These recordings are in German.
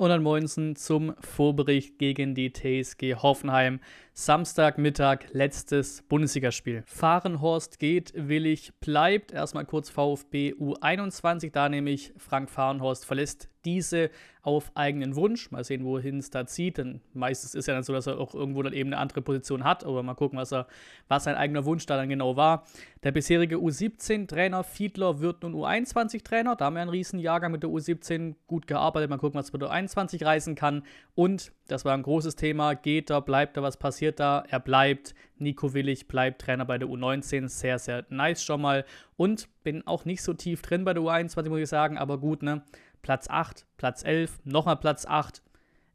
und dann Moinsen zum Vorbericht gegen die TSG Hoffenheim. Samstagmittag, letztes Bundesligaspiel. Fahrenhorst geht, Willig bleibt. Erstmal kurz VfB U21, da nämlich Frank Fahrenhorst verlässt diese auf eigenen Wunsch. Mal sehen, wohin es da zieht. Denn meistens ist ja dann so, dass er auch irgendwo dann eben eine andere Position hat. Aber mal gucken, was, er, was sein eigener Wunsch da dann genau war. Der bisherige U17-Trainer Fiedler wird nun U21-Trainer. Da haben wir einen riesen Jahrgang mit der U17 gut gearbeitet. Mal gucken, was mit der U21 reisen kann. Und, das war ein großes Thema, geht er, bleibt er, was passiert da? Er bleibt. Nico Willig bleibt Trainer bei der U19. Sehr, sehr nice schon mal. Und bin auch nicht so tief drin bei der U21, muss ich sagen. Aber gut, ne? Platz 8, Platz 11, nochmal Platz 8,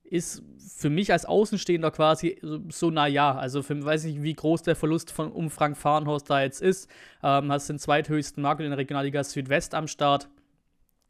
ist für mich als Außenstehender quasi so, naja. Also für, weiß nicht, wie groß der Verlust von um Frank Fahrenhorst da jetzt ist. Ähm, hast den zweithöchsten Markt in der Regionalliga Südwest am Start.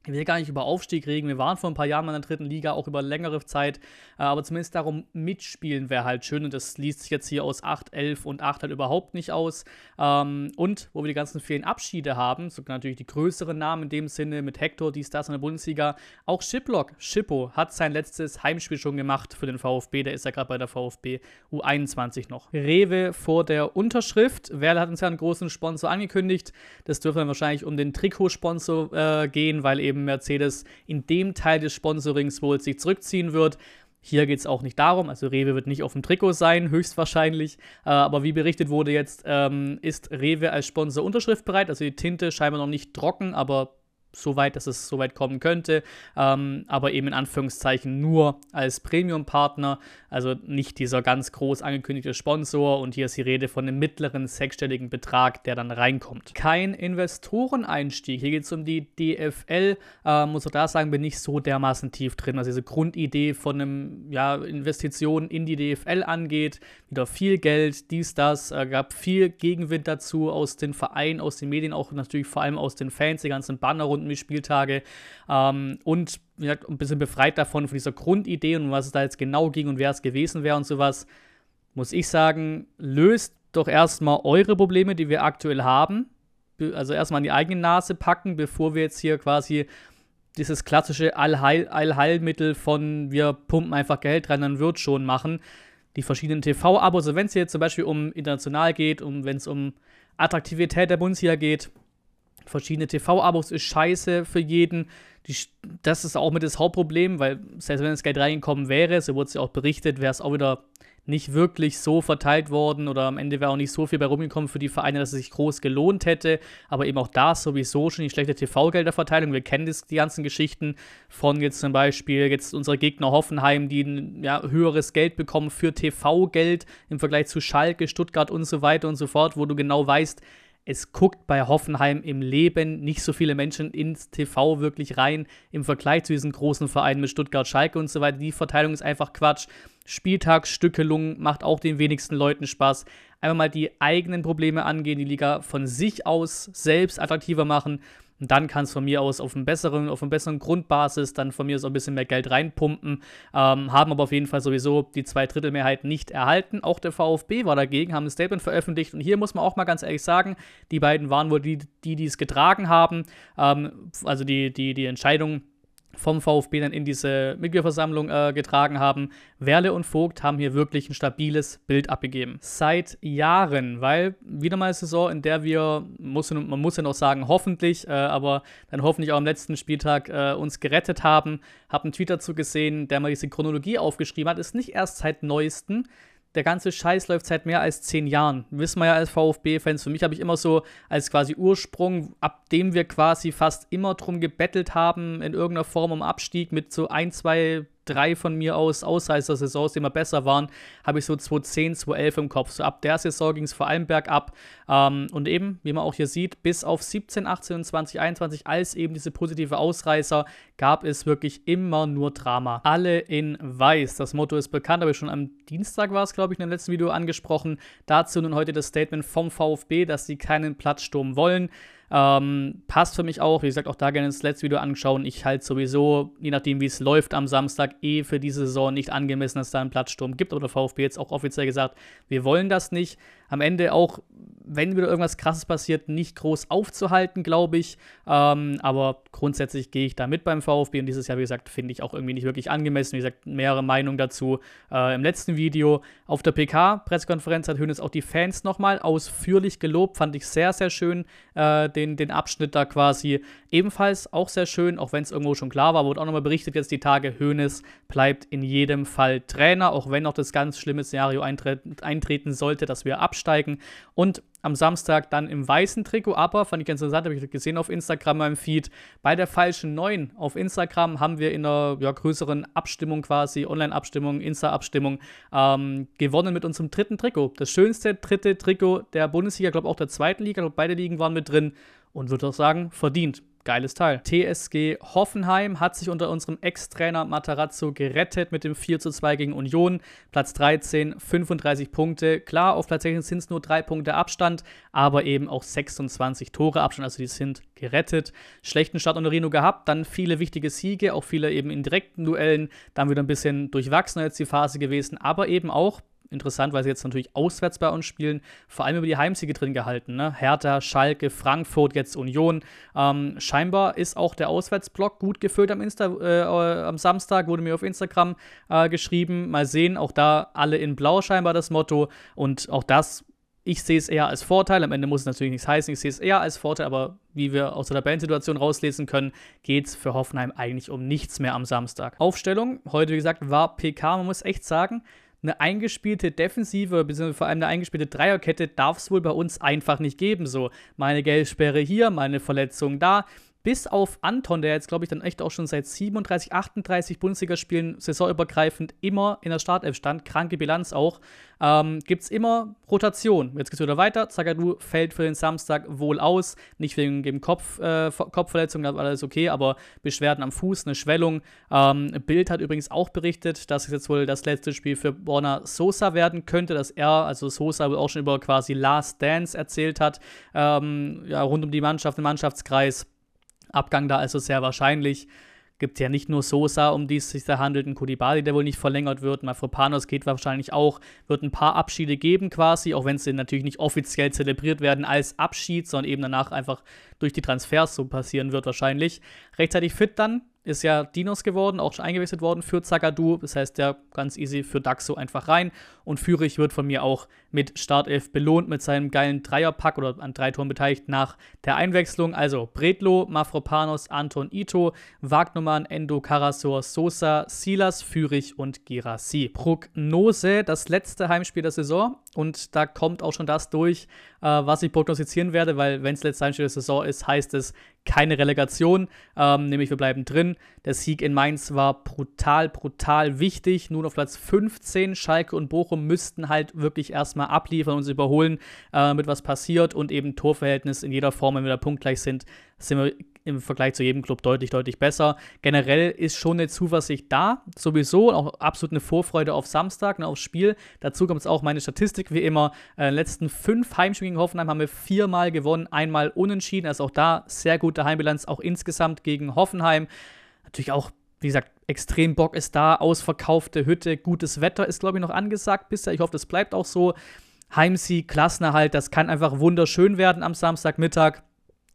Ich will gar nicht über Aufstieg reden. Wir waren vor ein paar Jahren in der dritten Liga, auch über längere Zeit. Äh, aber zumindest darum mitspielen wäre halt schön. Und das liest sich jetzt hier aus 8, 11 und 8 halt überhaupt nicht aus. Ähm, und wo wir die ganzen vielen Abschiede haben, sogar natürlich die größeren Namen in dem Sinne mit Hector, dies, das in der Bundesliga. Auch Shiplock, Schippo, hat sein letztes Heimspiel schon gemacht für den VfB. Der ist ja gerade bei der VfB U21 noch. Rewe vor der Unterschrift. Werle hat uns ja einen großen Sponsor angekündigt. Das dürfte dann wahrscheinlich um den Trikotsponsor äh, gehen, weil eben eben Mercedes in dem Teil des Sponsorings wohl sich zurückziehen wird. Hier geht es auch nicht darum, also Rewe wird nicht auf dem Trikot sein, höchstwahrscheinlich. Äh, aber wie berichtet wurde jetzt, ähm, ist Rewe als Sponsor unterschriftbereit. Also die Tinte scheinbar noch nicht trocken, aber so weit, dass es so weit kommen könnte, ähm, aber eben in Anführungszeichen nur als Premium-Partner, also nicht dieser ganz groß angekündigte Sponsor. Und hier ist die Rede von einem mittleren sechsstelligen Betrag, der dann reinkommt. Kein Investoreneinstieg, hier geht es um die DFL, äh, muss auch da sagen, bin ich so dermaßen tief drin, was diese Grundidee von einem, ja, Investitionen in die DFL angeht, wieder viel Geld, dies, das, äh, gab viel Gegenwind dazu aus den Vereinen, aus den Medien, auch natürlich vor allem aus den Fans, die ganzen Banner runden die Spieltage. Ähm, und wie gesagt, ein bisschen befreit davon, von dieser Grundidee und was es da jetzt genau ging und wer es gewesen wäre und sowas, muss ich sagen, löst doch erstmal eure Probleme, die wir aktuell haben. Also erstmal an die eigene Nase packen, bevor wir jetzt hier quasi dieses klassische Allheil Allheilmittel von wir pumpen einfach Geld rein, dann wird schon machen. Die verschiedenen TV-Abos, also wenn es hier zum Beispiel um international geht, um wenn es um Attraktivität der Bundesliga geht, verschiedene TV-Abos ist scheiße für jeden. Die, das ist auch mit das Hauptproblem, weil selbst wenn das Geld reingekommen wäre, so wurde es ja auch berichtet, wäre es auch wieder nicht wirklich so verteilt worden oder am Ende wäre auch nicht so viel bei rumgekommen für die Vereine, dass es sich groß gelohnt hätte. Aber eben auch da sowieso schon die schlechte TV-Gelderverteilung. Wir kennen das, die ganzen Geschichten von jetzt zum Beispiel jetzt unsere Gegner Hoffenheim, die ein ja, höheres Geld bekommen für TV-Geld im Vergleich zu Schalke, Stuttgart und so weiter und so fort, wo du genau weißt, es guckt bei Hoffenheim im Leben nicht so viele Menschen ins TV wirklich rein im Vergleich zu diesen großen Vereinen mit Stuttgart, Schalke und so weiter. Die Verteilung ist einfach Quatsch. Spieltagsstückelung macht auch den wenigsten Leuten Spaß. Einfach mal die eigenen Probleme angehen, die Liga von sich aus selbst attraktiver machen und dann kann es von mir aus auf, einen besseren, auf einer besseren Grundbasis dann von mir aus ein bisschen mehr Geld reinpumpen. Ähm, haben aber auf jeden Fall sowieso die Zweidrittelmehrheit nicht erhalten. Auch der VfB war dagegen, haben ein Statement veröffentlicht. Und hier muss man auch mal ganz ehrlich sagen, die beiden waren wohl die, die es getragen haben. Ähm, also die, die, die Entscheidung vom VfB dann in diese Mitgliederversammlung äh, getragen haben. Werle und Vogt haben hier wirklich ein stabiles Bild abgegeben. Seit Jahren, weil wieder mal eine Saison, in der wir, muss, man muss ja noch sagen, hoffentlich, äh, aber dann hoffentlich auch am letzten Spieltag äh, uns gerettet haben. Hab einen Tweet dazu gesehen, der mal diese Chronologie aufgeschrieben hat. Ist nicht erst seit neuesten der ganze Scheiß läuft seit mehr als zehn Jahren. Wissen wir ja als VfB-Fans. Für mich habe ich immer so als quasi Ursprung, ab dem wir quasi fast immer drum gebettelt haben, in irgendeiner Form um Abstieg mit so ein, zwei drei von mir aus Ausreißer-Saisons, die immer besser waren, habe ich so 2010, 2011 im Kopf. So ab der Saison ging es vor allem bergab. Ähm, und eben, wie man auch hier sieht, bis auf 17, 18 und 2021, als eben diese positive Ausreißer, gab es wirklich immer nur Drama. Alle in weiß. Das Motto ist bekannt, habe ich schon am Dienstag war es, glaube ich, in dem letzten Video angesprochen. Dazu nun heute das Statement vom VfB, dass sie keinen Platzsturm wollen. Ähm, passt für mich auch. Wie gesagt, auch da gerne das letzte Video anschauen. Ich halte sowieso, je nachdem, wie es läuft am Samstag, eh für diese Saison nicht angemessen, dass da einen Platzsturm gibt. Oder VfB jetzt auch offiziell gesagt, wir wollen das nicht. Am Ende auch wenn wieder irgendwas Krasses passiert, nicht groß aufzuhalten, glaube ich. Ähm, aber grundsätzlich gehe ich da mit beim VfB und dieses Jahr, wie gesagt, finde ich auch irgendwie nicht wirklich angemessen. Wie gesagt, mehrere Meinungen dazu äh, im letzten Video. Auf der PK-Pressekonferenz hat Hönes auch die Fans nochmal ausführlich gelobt. Fand ich sehr, sehr schön, äh, den, den Abschnitt da quasi. Ebenfalls auch sehr schön, auch wenn es irgendwo schon klar war, wurde auch nochmal berichtet jetzt die Tage, Hönes bleibt in jedem Fall Trainer, auch wenn noch das ganz schlimme Szenario eintreten sollte, dass wir absteigen. Und am Samstag dann im weißen Trikot, aber fand ich ganz interessant, habe ich gesehen auf Instagram meinem Feed. Bei der falschen 9 auf Instagram haben wir in einer ja, größeren Abstimmung quasi, Online-Abstimmung, Insta-Abstimmung, ähm, gewonnen mit unserem dritten Trikot. Das schönste dritte Trikot der Bundesliga, glaube auch der zweiten Liga, glaube beide Ligen waren mit drin und würde auch sagen, verdient. Geiles Teil. TSG Hoffenheim hat sich unter unserem Ex-Trainer Matarazzo gerettet mit dem 4 zu 2 gegen Union. Platz 13, 35 Punkte. Klar, auf Platz 16 sind es nur drei Punkte Abstand, aber eben auch 26 Tore Abstand, also die sind gerettet. Schlechten Start unter Rino gehabt, dann viele wichtige Siege, auch viele eben in direkten Duellen. Dann wieder ein bisschen durchwachsener jetzt die Phase gewesen, aber eben auch interessant, weil sie jetzt natürlich auswärts bei uns spielen, vor allem über die Heimsiege drin gehalten. Ne? Hertha, Schalke, Frankfurt, jetzt Union. Ähm, scheinbar ist auch der Auswärtsblock gut gefüllt am, Insta, äh, am Samstag, wurde mir auf Instagram äh, geschrieben. Mal sehen, auch da alle in Blau scheinbar das Motto. Und auch das ich sehe es eher als Vorteil. Am Ende muss es natürlich nichts heißen. Ich sehe es eher als Vorteil, aber wie wir aus der Tabellensituation rauslesen können, geht es für Hoffenheim eigentlich um nichts mehr am Samstag. Aufstellung, heute wie gesagt, war PK. Man muss echt sagen, eine eingespielte Defensive, beziehungsweise vor allem eine eingespielte Dreierkette darf es wohl bei uns einfach nicht geben. So, meine Gelbsperre hier, meine Verletzung da bis auf Anton, der jetzt, glaube ich, dann echt auch schon seit 37, 38 Bundesligaspielen saisonübergreifend immer in der Startelf stand, kranke Bilanz auch, ähm, gibt es immer Rotation. Jetzt geht es wieder weiter. Zagadou fällt für den Samstag wohl aus. Nicht wegen dem Kopf, äh, Kopfverletzung, da war alles okay, aber Beschwerden am Fuß, eine Schwellung. Ähm, Bild hat übrigens auch berichtet, dass es jetzt wohl das letzte Spiel für Borna Sosa werden könnte, dass er, also Sosa, wohl auch schon über quasi Last Dance erzählt hat, ähm, ja, rund um die Mannschaft, den Mannschaftskreis. Abgang da also sehr wahrscheinlich. Gibt ja nicht nur Sosa, um die es sich da handelt, ein Kudibali, der wohl nicht verlängert wird. Mafropanos geht wahrscheinlich auch. Wird ein paar Abschiede geben quasi, auch wenn sie natürlich nicht offiziell zelebriert werden als Abschied, sondern eben danach einfach durch die Transfers so passieren wird wahrscheinlich. Rechtzeitig fit dann, ist ja Dinos geworden, auch schon eingewechselt worden für Zagadou. Das heißt, der ganz easy für Daxo einfach rein. Und Fürich wird von mir auch mit Startelf belohnt mit seinem geilen Dreierpack oder an drei Toren beteiligt nach der Einwechslung. Also Bredlo, Mafropanos, Anton Ito, Wagnumann, Endo, Karasor, Sosa, Silas, Fürich und Girassi. Prognose, das letzte Heimspiel der Saison. Und da kommt auch schon das durch, äh, was ich prognostizieren werde, weil wenn es letzte Heimspiel der Saison ist, heißt es keine Relegation, ähm, nämlich wir bleiben drin. Der Sieg in Mainz war brutal, brutal wichtig. Nun auf Platz 15. Schalke und Bochum müssten halt wirklich erstmal abliefern und uns überholen, äh, mit was passiert und eben Torverhältnis in jeder Form, wenn wir da punktgleich sind, sind wir im Vergleich zu jedem Club deutlich, deutlich besser. Generell ist schon eine Zuversicht da, sowieso, auch absolut eine Vorfreude auf Samstag, ne, aufs Spiel. Dazu kommt es auch meine Statistik, wie immer. Äh, letzten fünf Heimspielen gegen Hoffenheim haben wir viermal gewonnen, einmal unentschieden. Also auch da sehr gute Heimbilanz, auch insgesamt gegen Hoffenheim. Natürlich auch, wie gesagt, extrem Bock ist da, ausverkaufte Hütte, gutes Wetter ist, glaube ich, noch angesagt bisher. Ich hoffe, das bleibt auch so. Heimsieg, Klassenerhalt, das kann einfach wunderschön werden am Samstagmittag.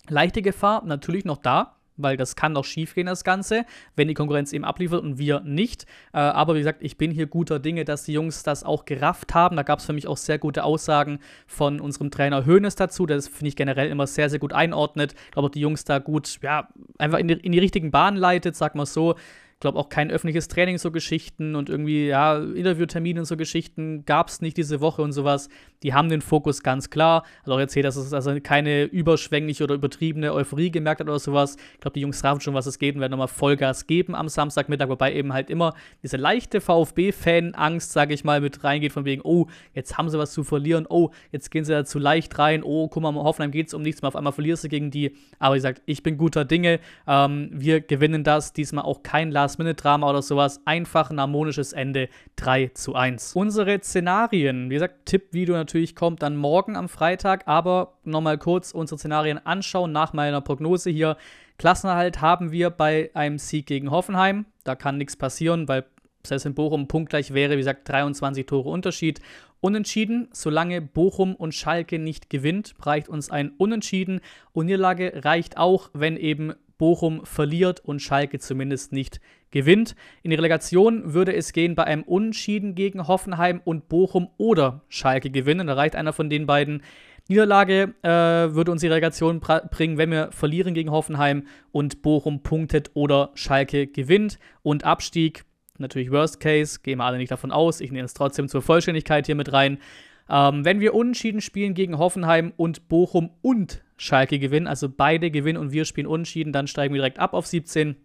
Leichte Gefahr natürlich noch da, weil das kann noch schiefgehen, das Ganze, wenn die Konkurrenz eben abliefert und wir nicht. Äh, aber wie gesagt, ich bin hier guter Dinge, dass die Jungs das auch gerafft haben. Da gab es für mich auch sehr gute Aussagen von unserem Trainer Hoeneß dazu, das, finde ich, generell immer sehr, sehr gut einordnet. Ich glaube die Jungs da gut, ja, einfach in die, in die richtigen Bahnen leitet, sag mal so glaube auch kein öffentliches Training, so Geschichten und irgendwie, ja, Interviewtermine und so Geschichten gab es nicht diese Woche und sowas. Die haben den Fokus ganz klar. Hat auch erzählt, dass es also keine überschwängliche oder übertriebene Euphorie gemerkt hat oder sowas. Ich glaube, die Jungs raffen schon, was es geht und werden nochmal Vollgas geben am Samstagmittag, wobei eben halt immer diese leichte VfB-Fan-Angst, sage ich mal, mit reingeht, von wegen, oh, jetzt haben sie was zu verlieren, oh, jetzt gehen sie da zu leicht rein, oh, guck mal, Hoffenheim geht es um nichts mehr, auf einmal verlierst du gegen die. Aber wie gesagt, ich bin guter Dinge. Ähm, wir gewinnen das. Diesmal auch kein Last Last-Minute-Drama oder sowas. Einfach ein harmonisches Ende 3 zu 1. Unsere Szenarien, wie gesagt, Tippvideo natürlich kommt dann morgen am Freitag, aber nochmal kurz unsere Szenarien anschauen nach meiner Prognose hier. Klassenerhalt haben wir bei einem Sieg gegen Hoffenheim. Da kann nichts passieren, weil selbst wenn Bochum punktgleich wäre, wie gesagt, 23 Tore Unterschied. Unentschieden, solange Bochum und Schalke nicht gewinnt, reicht uns ein Unentschieden. Und Niederlage reicht auch, wenn eben Bochum verliert und Schalke zumindest nicht gewinnt. In die Relegation würde es gehen bei einem Unentschieden gegen Hoffenheim und Bochum oder Schalke gewinnen. Da reicht einer von den beiden. Niederlage äh, würde uns die Relegation bringen, wenn wir verlieren gegen Hoffenheim und Bochum punktet oder Schalke gewinnt. Und Abstieg, natürlich Worst Case, gehen wir alle nicht davon aus. Ich nehme es trotzdem zur Vollständigkeit hier mit rein. Ähm, wenn wir unentschieden spielen gegen Hoffenheim und Bochum und Schalke gewinnen, also beide gewinnen und wir spielen unentschieden, dann steigen wir direkt ab auf 17.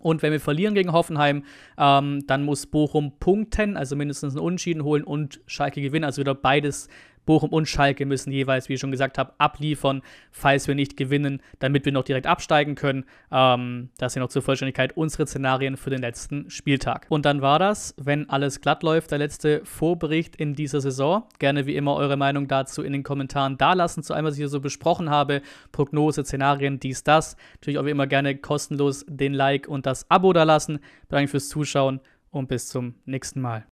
Und wenn wir verlieren gegen Hoffenheim, ähm, dann muss Bochum punkten, also mindestens einen Unentschieden holen und Schalke gewinnen, also wieder beides Bochum und Schalke müssen jeweils, wie ich schon gesagt habe, abliefern, falls wir nicht gewinnen, damit wir noch direkt absteigen können. Ähm, das sind noch zur Vollständigkeit unsere Szenarien für den letzten Spieltag. Und dann war das, wenn alles glatt läuft, der letzte Vorbericht in dieser Saison. Gerne wie immer eure Meinung dazu in den Kommentaren dalassen, zu allem, was ich hier so besprochen habe. Prognose, Szenarien, dies, das. Natürlich auch wie immer gerne kostenlos den Like und das Abo dalassen. Danke fürs Zuschauen und bis zum nächsten Mal.